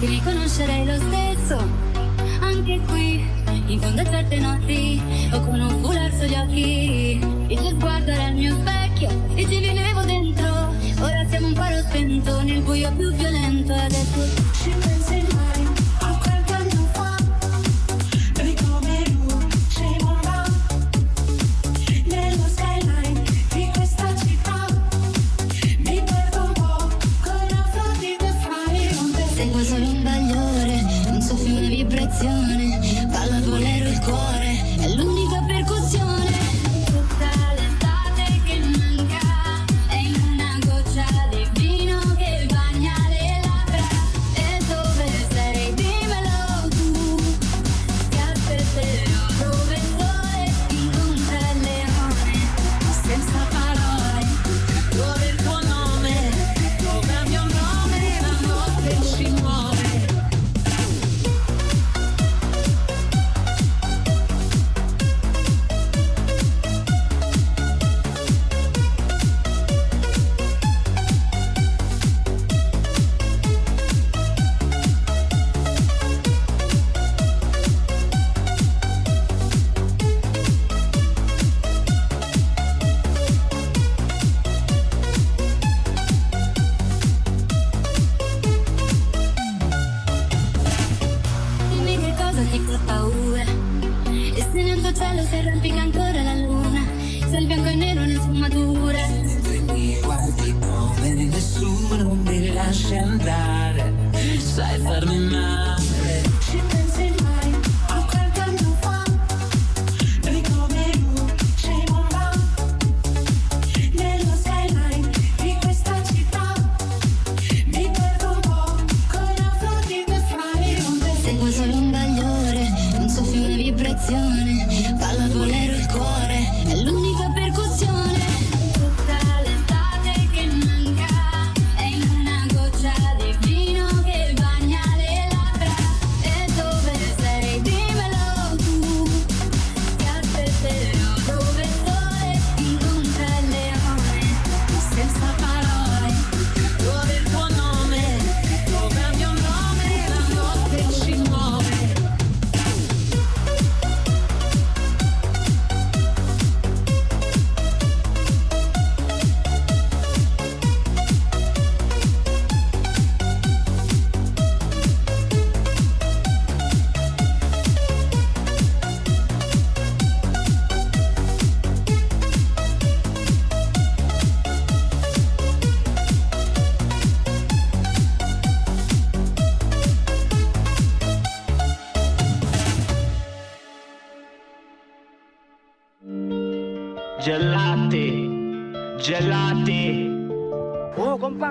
[SPEAKER 14] Ti riconoscerei lo stesso, anche qui, in fondo a certe notti, o con un foulard sugli occhi. Il tuo sguardo era il mio specchio, e ci vivevo dentro. Ora siamo un faro spento nel buio più violento. Adesso ci pensi mai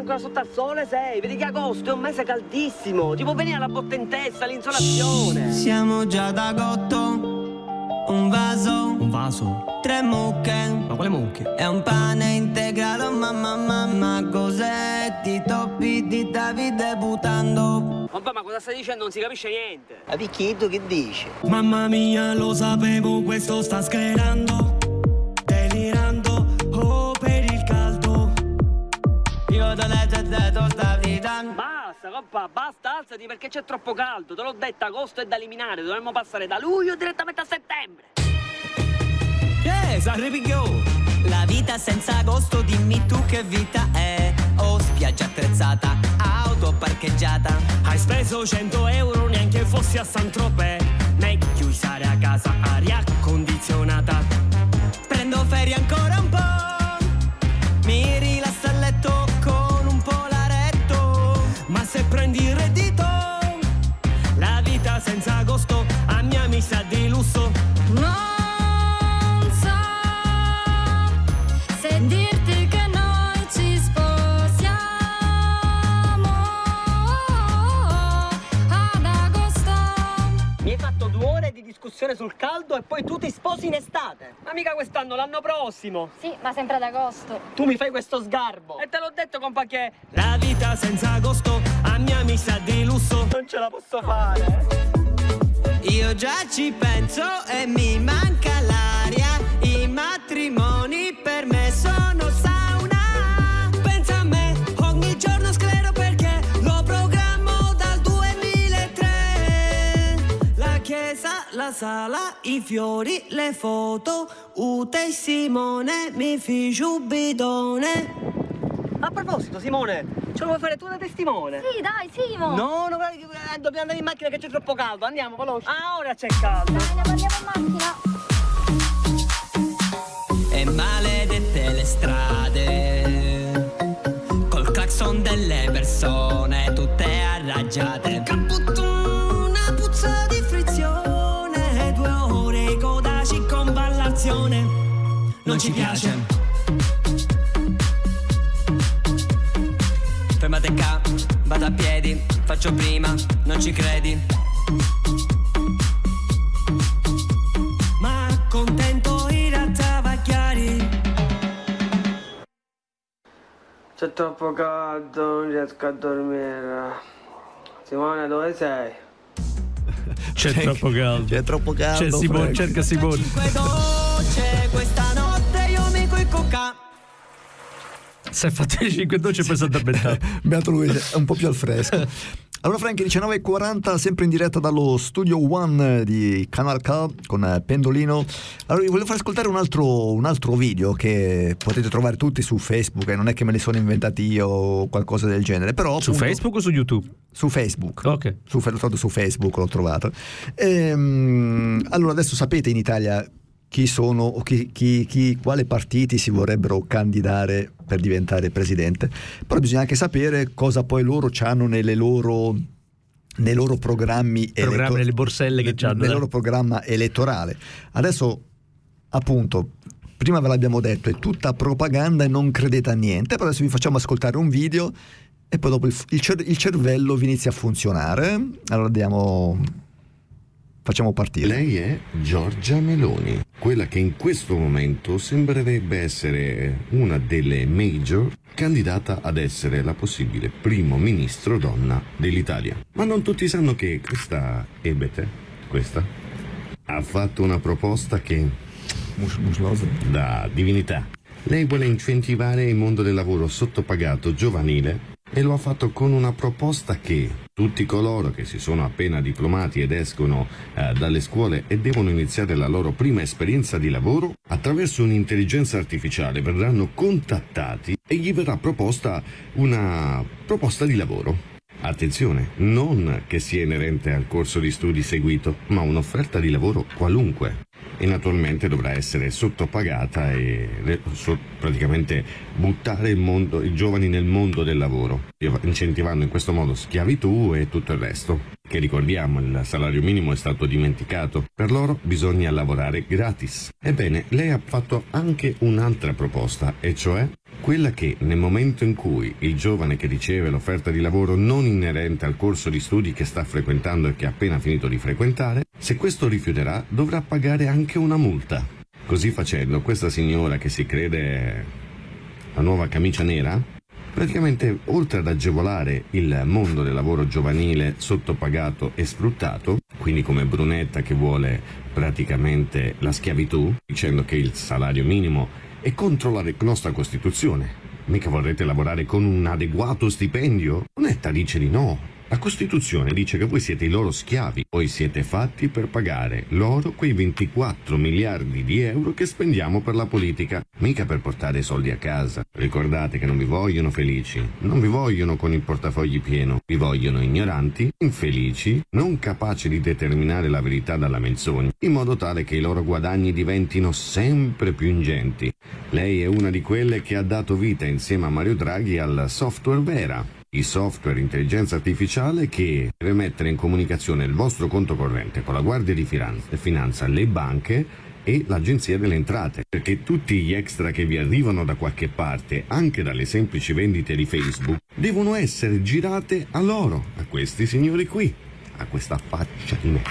[SPEAKER 14] ancora
[SPEAKER 15] sotto al sole sei, vedi che agosto è un mese caldissimo, ti può venire la botta in testa, l'insolazione.
[SPEAKER 9] Siamo già ad agosto, un vaso, un vaso, tre mucche, ma quale mucche? È un pane integrato, mamma mamma, cos'è? Ti toppi di Davide buttando.
[SPEAKER 15] Compà, ma cosa stai dicendo? Non si capisce niente. Ma Picchito che dici?
[SPEAKER 9] Mamma mia, lo sapevo, questo sta schierando, Sta vita.
[SPEAKER 15] Basta, compà, basta, alzati perché c'è troppo caldo. Te l'ho detto, agosto è da eliminare, dovremmo passare da luglio direttamente a settembre.
[SPEAKER 9] Che, s'arripigliò. La vita senza agosto, dimmi tu che vita è. Oh, spiaggia attrezzata, auto parcheggiata.
[SPEAKER 15] Hai speso 100 euro neanche fossi a San Tropez. Meglio stare a casa, aria condizionata.
[SPEAKER 9] Prendo ferie ancora un po'. Mi
[SPEAKER 15] lusso.
[SPEAKER 14] Non so se dirti che noi ci sposiamo ad agosto.
[SPEAKER 15] Mi hai fatto due ore di discussione sul caldo e poi tu ti sposi in estate. Ma mica quest'anno, l'anno prossimo.
[SPEAKER 14] Sì, ma sempre ad agosto.
[SPEAKER 15] Tu mi fai questo sgarbo. E te l'ho detto, compa, che la vita senza agosto a mia mi sa di lusso. Non ce la posso fare.
[SPEAKER 9] Io già ci penso e mi manca l'aria. I matrimoni per me sono sauna. Pensa a me, ogni giorno sclero perché lo programmo dal 2003. La chiesa, la sala, i fiori, le foto. Ute Simone mi ficio un bidone.
[SPEAKER 15] A proposito, Simone, ce lo vuoi fare tu da testimone?
[SPEAKER 14] Sì, dai, Simo.
[SPEAKER 15] No, no, eh, dobbiamo andare in macchina che c'è troppo caldo. Andiamo, veloce. Ah, ora c'è caldo.
[SPEAKER 14] Dai, ne parliamo in macchina.
[SPEAKER 9] E maledette le strade Col clacson delle persone tutte arraggiate Una puzza di frizione Due ore coda circonvallazione Non ci piace Fermate qua, vado a piedi Faccio prima, non ci credi Ma contento ir a travagliare
[SPEAKER 15] C'è troppo caldo, non riesco a dormire. Simone, dove sei?
[SPEAKER 8] C'è troppo caldo.
[SPEAKER 7] C'è troppo caldo.
[SPEAKER 8] C'è Simone, cerca Simone. Si è fatto le 5 docce e poi si è addormentato.
[SPEAKER 7] Beato lui, è un po' più al fresco. Allora Frank, 19.40, sempre in diretta dallo Studio One di Canal K con eh, Pendolino. Allora vi volevo far ascoltare un altro, un altro video che potete trovare tutti su Facebook, e non è che me li sono inventati io o qualcosa del genere, però...
[SPEAKER 8] Su
[SPEAKER 7] appunto-
[SPEAKER 8] Facebook o su YouTube?
[SPEAKER 7] Su Facebook.
[SPEAKER 8] Ok.
[SPEAKER 7] Su, l'ho trovato su Facebook, l'ho trovato. Ehm, allora adesso sapete in Italia chi sono o chi, chi- chi- quali partiti si vorrebbero candidare per diventare presidente, però bisogna anche sapere cosa poi loro hanno nelle loro, nei loro programmi,
[SPEAKER 8] Programmi c'hanno,
[SPEAKER 7] nel
[SPEAKER 8] eh.
[SPEAKER 7] loro programma elettorale. Adesso, appunto, prima ve l'abbiamo detto, è tutta propaganda e non credete a niente, però adesso vi facciamo ascoltare un video e poi dopo il, il cer- il cervello vi inizia a funzionare. Allora andiamo, facciamo partire.
[SPEAKER 16] Lei è Giorgia Meloni, quella che in questo momento sembrerebbe essere una delle major candidata ad essere la possibile primo ministro donna dell'Italia. Ma non tutti sanno che questa Ebete, questa, ha fatto una proposta che da divinità. Lei vuole incentivare il mondo del lavoro sottopagato giovanile e lo ha fatto con una proposta che tutti coloro che si sono appena diplomati ed escono eh, dalle scuole e devono iniziare la loro prima esperienza di lavoro, attraverso un'intelligenza artificiale verranno contattati e gli verrà proposta una proposta di lavoro. Attenzione, non che sia inerente al corso di studi seguito, ma un'offerta di lavoro qualunque. E naturalmente dovrà essere sottopagata e so- praticamente buttare il mondo- i giovani nel mondo del lavoro, incentivando in questo modo schiavitù e tutto il resto. Che ricordiamo, il salario minimo è stato dimenticato. Per loro bisogna lavorare gratis. Ebbene, lei ha fatto anche un'altra proposta, e cioè quella che nel momento in cui il giovane che riceve l'offerta di lavoro non inerente al corso di studi che sta frequentando e che ha appena finito di frequentare, se questo rifiuterà dovrà pagare anche una multa. Così facendo, questa signora che si crede la nuova camicia nera, praticamente oltre ad agevolare il mondo del lavoro giovanile sottopagato e sfruttato, quindi come Brunetta che vuole praticamente la schiavitù, dicendo che il salario minimo è contro la nostra Costituzione. Mica vorrete lavorare con un adeguato stipendio? Brunetta dice di no. La Costituzione dice che voi siete i loro schiavi, voi siete fatti per pagare loro quei 24 miliardi di euro che spendiamo per la politica, mica per portare i soldi a casa. Ricordate che non vi vogliono felici, non vi vogliono con il portafogli pieno, vi vogliono ignoranti, infelici, non capaci di determinare la verità dalla menzogna, in modo tale che i loro guadagni diventino sempre più ingenti. Lei è una di quelle che ha dato vita insieme a Mario Draghi al software Vera, il software intelligenza artificiale che deve mettere in comunicazione il vostro conto corrente con la Guardia di finanza le banche e l'Agenzia delle Entrate, perché tutti gli extra che vi arrivano da qualche parte, anche dalle semplici vendite di Facebook, devono essere girate a loro, a questi signori qui, a questa faccia di me.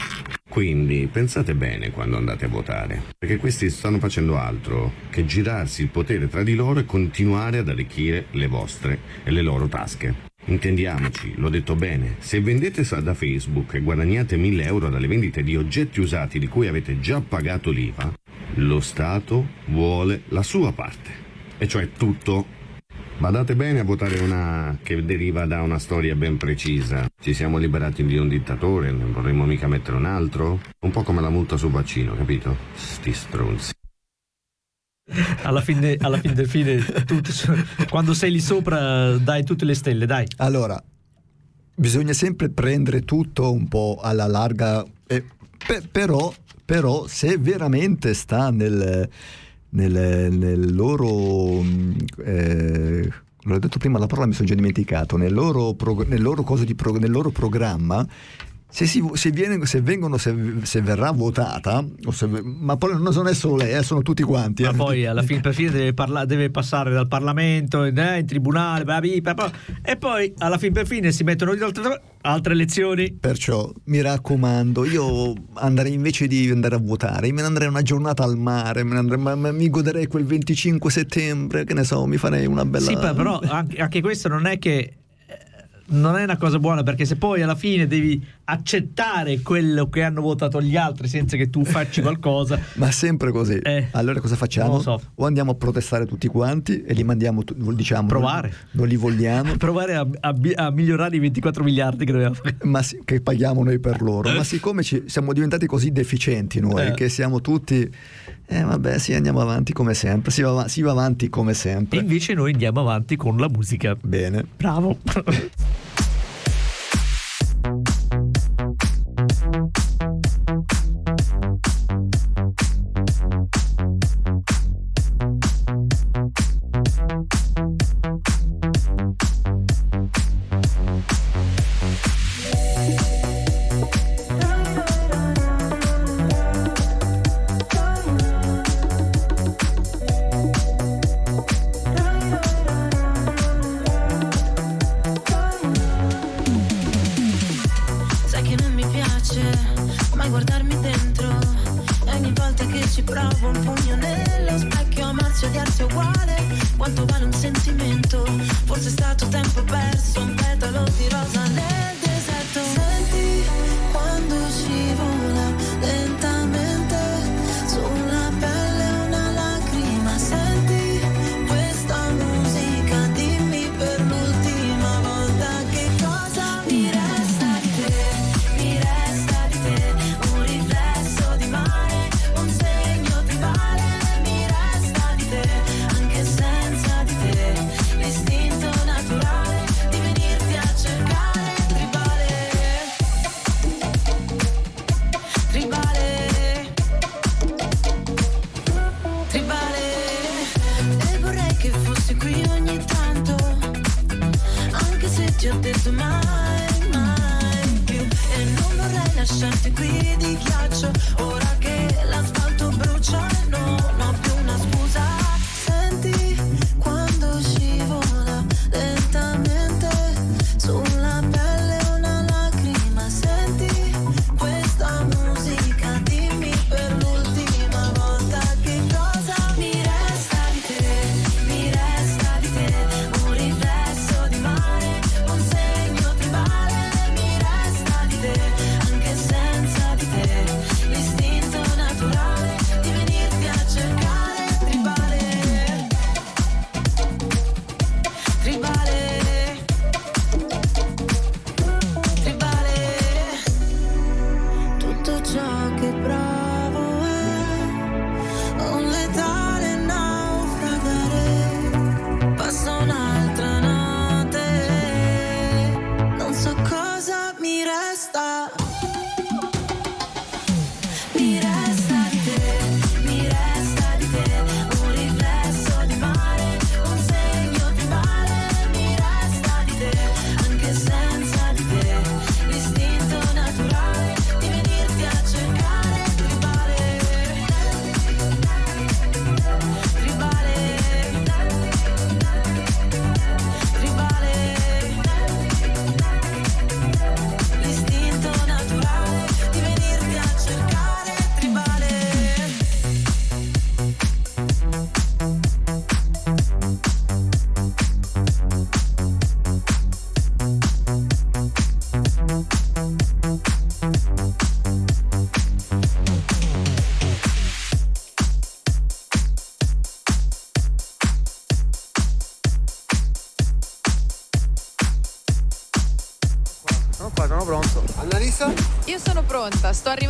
[SPEAKER 16] Quindi pensate bene quando andate a votare, perché questi stanno facendo altro che girarsi il potere tra di loro e continuare ad arricchire le vostre e le loro tasche. Intendiamoci, l'ho detto bene, se vendete da Facebook e guadagnate 1000 euro dalle vendite di oggetti usati di cui avete già pagato l'IVA, lo Stato vuole la sua parte, e cioè tutto. Badate bene a votare una che deriva da una storia ben precisa. Ci siamo liberati di un dittatore, non vorremmo mica mettere un altro? Un po' come la multa sul vaccino, capito? Sti stronzi.
[SPEAKER 8] Alla fine, alla fine fine, tu- quando sei lì sopra, dai tutte le stelle, dai.
[SPEAKER 7] Allora, bisogna sempre prendere tutto un po' alla larga, eh, pe- però, però se veramente sta nel, nel- nel loro... eh, l'ho detto prima, la parola mi sono già dimenticato, nel loro, prog- nel loro prog- nel loro programma, se, si- se viene- se vengono, se, se verrà votata, ma poi non è solo lei, eh, sono tutti quanti.
[SPEAKER 8] Ma
[SPEAKER 7] eh.
[SPEAKER 8] poi alla fine per fine deve, parla- deve passare dal Parlamento, eh, in tribunale, bla, bla, bla, e poi alla fine per fine si mettono altre, altre elezioni.
[SPEAKER 7] Perciò mi raccomando, io andrei invece di andare a votare, me ne andrei una giornata al mare, me ne andrei- ma- ma mi goderei quel 25 settembre, che ne so, mi farei una bella...
[SPEAKER 8] Sì, però anche, anche questo non è che eh, non è una cosa buona perché se poi alla fine devi accettare quello che hanno votato gli altri senza che tu facci qualcosa
[SPEAKER 7] Ma sempre così. allora cosa facciamo?
[SPEAKER 8] non so.
[SPEAKER 7] O andiamo a protestare tutti quanti e li mandiamo, diciamo,
[SPEAKER 8] Provare.
[SPEAKER 7] non li vogliamo.
[SPEAKER 8] provare a, a a migliorare i 24 miliardi che dobbiamo fare
[SPEAKER 7] Ma sì, che paghiamo noi per loro. Ma siccome ci- siamo diventati così deficienti noi,
[SPEAKER 8] Eh.
[SPEAKER 7] che siamo tutti... Eh vabbè, sì, andiamo avanti come sempre, si va, si va avanti come sempre.
[SPEAKER 8] invece noi andiamo avanti con la musica
[SPEAKER 7] Bene.
[SPEAKER 8] bravo
[SPEAKER 11] ogni tanto, anche se ti ho detto mai, mai più. E non vorrei lasciarti qui di ghiaccio, ora che l'asfalto brucia.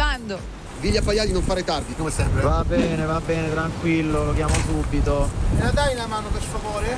[SPEAKER 17] raccomando.
[SPEAKER 9] Digli a non fare tardi, come sempre.
[SPEAKER 18] Va bene, va bene, tranquillo, lo chiamo subito.
[SPEAKER 9] Me la dai una mano per favore?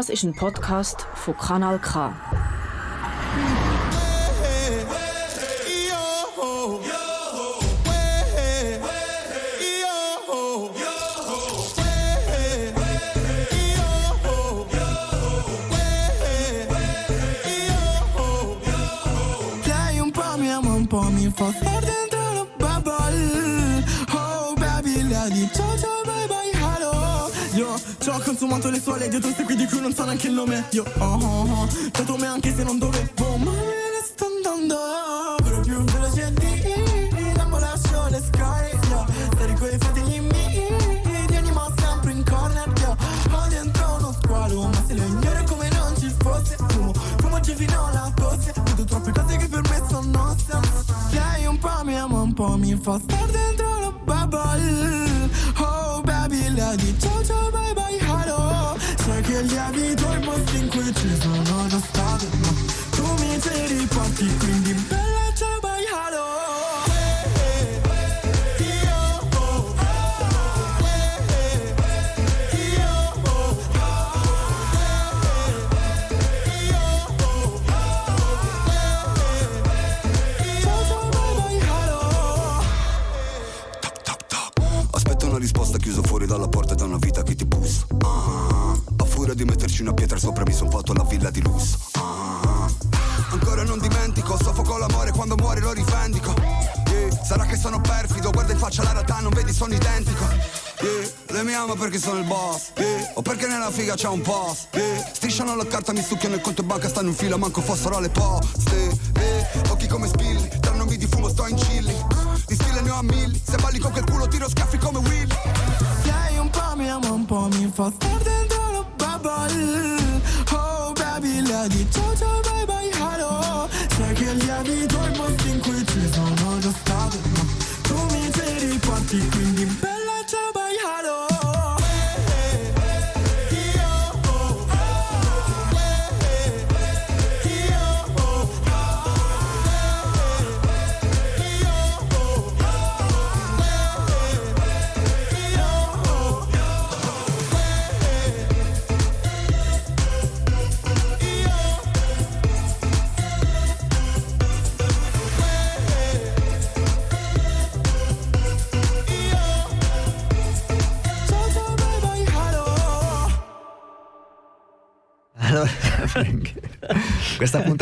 [SPEAKER 1] Das ist ein Podcast von Kanal K.
[SPEAKER 19] Lei un po' mi ama, un po' mi fa star dentro la bubble Oh baby, lei dice ciao ciao ci ho consumato le sue leggi quindi di cui non so neanche il nome. Io oh oh oh, dato me anche se non dovevo Ma me ne sto andando. Quello più veloce di mi lascio le score Io stare coi fratelli miei Ti animo sempre in corner Io ho dentro uno squalo Ma se lo ignoro come non ci fosse Fumo, fumo oggi fino alla tosse Vedo troppe cose che per me sono nonsense Lei un po' mi ama, un po' mi fa star dentro la bubble baby, lei dice ciao
[SPEAKER 20] metterci una pietra sopra mi son fatto la villa di lusso. Ah, ancora non dimentico, soffoco l'amore quando muore lo rivendico. Yeah, sarà che sono perfido, guarda in faccia la realtà, non vedi sono identico. Yeah, lei mi ama perché sono il boss, yeah, o perché nella figa c'è un post. Strisciano la carta, mi succhiano il conto in banca, stanno in fila, manco fossero alle poste. Occhi come spilli, tra nomi di fumo sto in chilli. Di stile ne ho a milli, se balli con quel culo tiro schiaffi come Willy.
[SPEAKER 19] Lei un po' mi ama, un po' mi fa star baby, lei dice ciao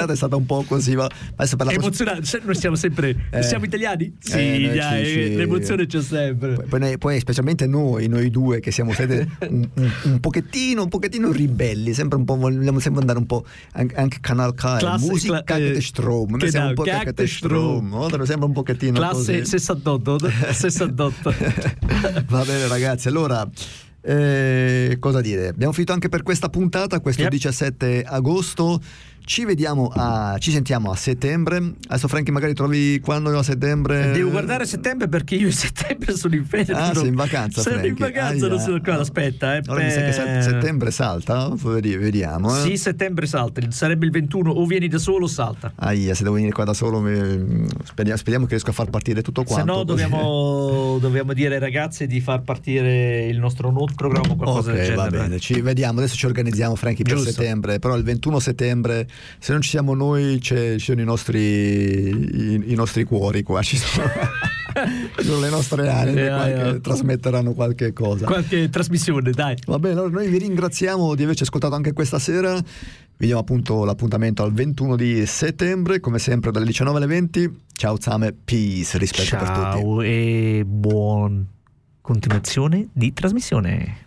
[SPEAKER 7] puntata è stata un po' così, ma adesso per la
[SPEAKER 8] Emozionante, noi siamo sempre.
[SPEAKER 7] Eh.
[SPEAKER 8] Siamo italiani? Sì,
[SPEAKER 7] Eh,
[SPEAKER 8] dai,
[SPEAKER 7] sì, sì.
[SPEAKER 8] l'emozione c'è sempre.
[SPEAKER 7] Poi, noi- poi specialmente noi, noi due che siamo un, un- un pochettino, un pochettino ribelli, sempre un po', vogliamo sempre andare un po' anche, Canal K,
[SPEAKER 8] Classe-
[SPEAKER 7] musica
[SPEAKER 8] cla- eh,
[SPEAKER 7] strom, noi siamo
[SPEAKER 8] da-
[SPEAKER 7] un po'
[SPEAKER 8] che
[SPEAKER 7] che te
[SPEAKER 8] te
[SPEAKER 7] strom, no? Siamo un pochettino
[SPEAKER 8] Classe
[SPEAKER 7] così.
[SPEAKER 8] 68. 68.
[SPEAKER 7] Va bene ragazzi, allora eh, cosa dire? Abbiamo finito anche per questa puntata, questo 17 agosto. Ci vediamo a. ci sentiamo a settembre. Adesso Franky magari trovi quando a settembre.
[SPEAKER 8] Devo guardare settembre perché io in settembre sono in ferie.
[SPEAKER 7] Ah, sei in vacanza,
[SPEAKER 8] Sono in
[SPEAKER 7] Franky.
[SPEAKER 8] vacanza,
[SPEAKER 7] Aia.
[SPEAKER 8] non sono qua. Aspetta, eh,
[SPEAKER 7] Allora mi sa che set-
[SPEAKER 8] per-
[SPEAKER 7] settembre salta, Vedi- vediamo. Eh.
[SPEAKER 8] Sì, settembre salta. Sarebbe il 21 o vieni da solo o salta.
[SPEAKER 7] Aia, se devo venire qua da solo, mi- speriamo, speriamo che riesco a far partire tutto
[SPEAKER 8] Se
[SPEAKER 7] quanto.
[SPEAKER 8] no
[SPEAKER 7] così.
[SPEAKER 8] dobbiamo, dobbiamo dire ai ragazzi di far partire il nostro note programma o qualcosa del
[SPEAKER 7] Ok, va
[SPEAKER 8] genere.
[SPEAKER 7] bene, ci vediamo. Adesso ci organizziamo, Franky, per settembre. Però il 21 settembre, se non ci siamo noi, c'è- ci sono i nostri, i, i nostri cuori qua. Ci sono, le nostre anime
[SPEAKER 8] Eh,
[SPEAKER 7] qua
[SPEAKER 8] eh,
[SPEAKER 7] che trasmetteranno qualche cosa.
[SPEAKER 8] Qualche trasmissione, dai.
[SPEAKER 7] Va bene, allora noi vi ringraziamo di averci ascoltato anche questa sera. Vi diamo appunto l'appuntamento al 21 di settembre, come sempre dalle 19 alle 20. Ciao Zame, peace, rispetto per tutti.
[SPEAKER 8] Ciao e buon continuazione di trasmissione.